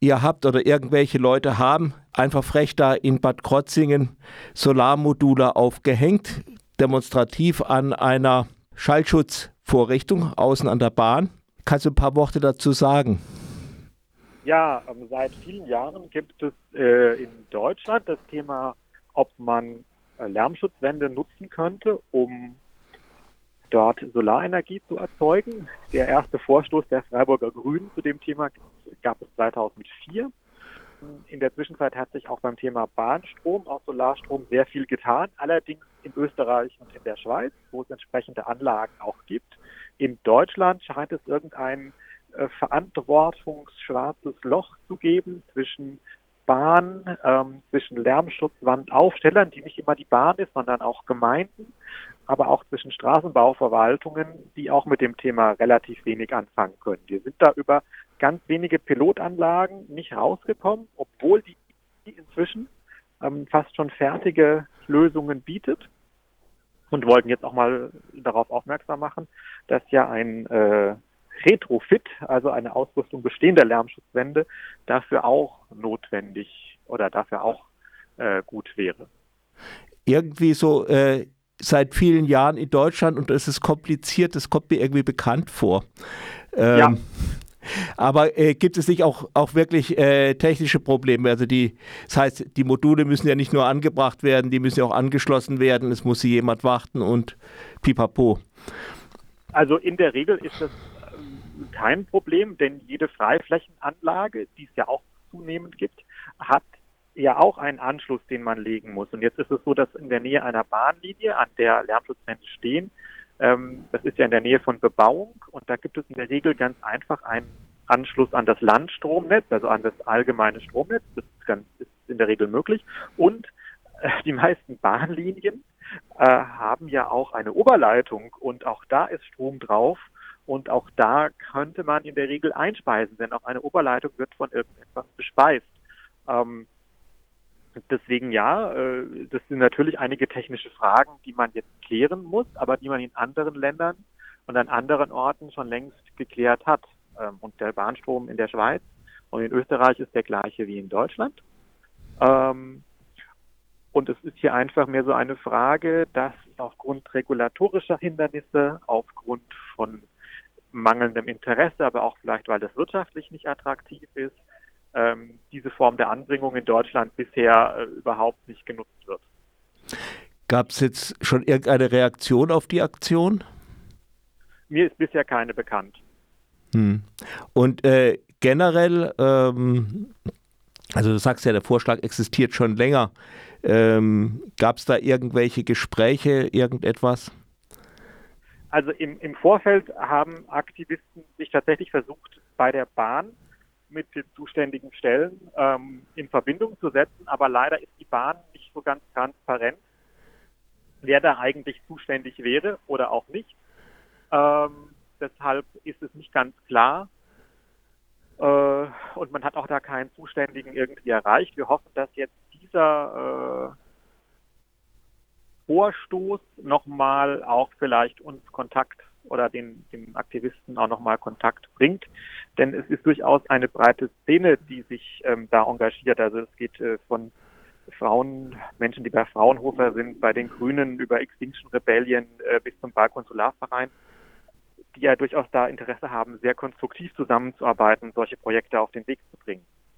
ihr habt oder irgendwelche Leute haben einfach frech da in Bad Krotzingen Solarmodule aufgehängt, demonstrativ an einer Schallschutzvorrichtung außen an der Bahn. Kannst du ein paar Worte dazu sagen? Ja, ähm, seit vielen Jahren gibt es äh, in Deutschland das Thema, ob man äh, Lärmschutzwände nutzen könnte, um dort Solarenergie zu erzeugen. Der erste Vorstoß der Freiburger Grünen zu dem Thema gab es 2004. In der Zwischenzeit hat sich auch beim Thema Bahnstrom, auch Solarstrom, sehr viel getan. Allerdings in Österreich und in der Schweiz, wo es entsprechende Anlagen auch gibt. In Deutschland scheint es irgendein äh, verantwortungsschwarzes Loch zu geben zwischen Bahn, ähm, zwischen Lärmschutzwandaufstellern, die nicht immer die Bahn ist, sondern auch Gemeinden, aber auch zwischen Straßenbauverwaltungen, die auch mit dem Thema relativ wenig anfangen können. Wir sind da über ganz wenige Pilotanlagen nicht rausgekommen, obwohl die inzwischen ähm, fast schon fertige Lösungen bietet und wollten jetzt auch mal darauf aufmerksam machen, dass ja ein äh, Retrofit, also eine Ausrüstung bestehender Lärmschutzwände, dafür auch notwendig oder dafür auch äh, gut wäre. Irgendwie so äh, seit vielen Jahren in Deutschland und es ist kompliziert, das kommt mir irgendwie bekannt vor. Ähm, ja. Aber äh, gibt es nicht auch, auch wirklich äh, technische Probleme? Also die, das heißt, die Module müssen ja nicht nur angebracht werden, die müssen ja auch angeschlossen werden, es muss sie jemand warten und pipapo. Also in der Regel ist das kein Problem, denn jede Freiflächenanlage, die es ja auch zunehmend gibt, hat ja auch einen Anschluss, den man legen muss. Und jetzt ist es so, dass in der Nähe einer Bahnlinie, an der Lärmschutzwände stehen, ähm, das ist ja in der Nähe von Bebauung und da gibt es in der Regel ganz einfach einen Anschluss an das Landstromnetz, also an das allgemeine Stromnetz. Das ist, ganz, ist in der Regel möglich. Und äh, die meisten Bahnlinien äh, haben ja auch eine Oberleitung und auch da ist Strom drauf. Und auch da könnte man in der Regel einspeisen, denn auch eine Oberleitung wird von irgendetwas bespeist. Ähm, Deswegen ja, äh, das sind natürlich einige technische Fragen, die man jetzt klären muss, aber die man in anderen Ländern und an anderen Orten schon längst geklärt hat. Ähm, und der Bahnstrom in der Schweiz und in Österreich ist der gleiche wie in Deutschland. Ähm, und es ist hier einfach mehr so eine Frage, dass aufgrund regulatorischer Hindernisse, aufgrund von mangelndem Interesse, aber auch vielleicht, weil das wirtschaftlich nicht attraktiv ist, ähm, diese Form der Anbringung in Deutschland bisher äh, überhaupt nicht genutzt wird. Gab es jetzt schon irgendeine Reaktion auf die Aktion? Mir ist bisher keine bekannt. Hm. Und äh, generell, ähm, also du sagst ja, der Vorschlag existiert schon länger. Ähm, Gab es da irgendwelche Gespräche, irgendetwas? Also im, im Vorfeld haben Aktivisten sich tatsächlich versucht, bei der Bahn mit den zuständigen Stellen ähm, in Verbindung zu setzen, aber leider ist die Bahn nicht so ganz transparent, wer da eigentlich zuständig wäre oder auch nicht. Ähm, deshalb ist es nicht ganz klar. Äh, und man hat auch da keinen Zuständigen irgendwie erreicht. Wir hoffen, dass jetzt dieser äh, Vorstoß nochmal auch vielleicht uns Kontakt oder den, den Aktivisten auch nochmal Kontakt bringt. Denn es ist durchaus eine breite Szene, die sich ähm, da engagiert. Also es geht äh, von Frauen, Menschen, die bei Fraunhofer sind, bei den Grünen über Extinction Rebellion äh, bis zum Balkonsularverein, die ja durchaus da Interesse haben, sehr konstruktiv zusammenzuarbeiten, solche Projekte auf den Weg zu bringen.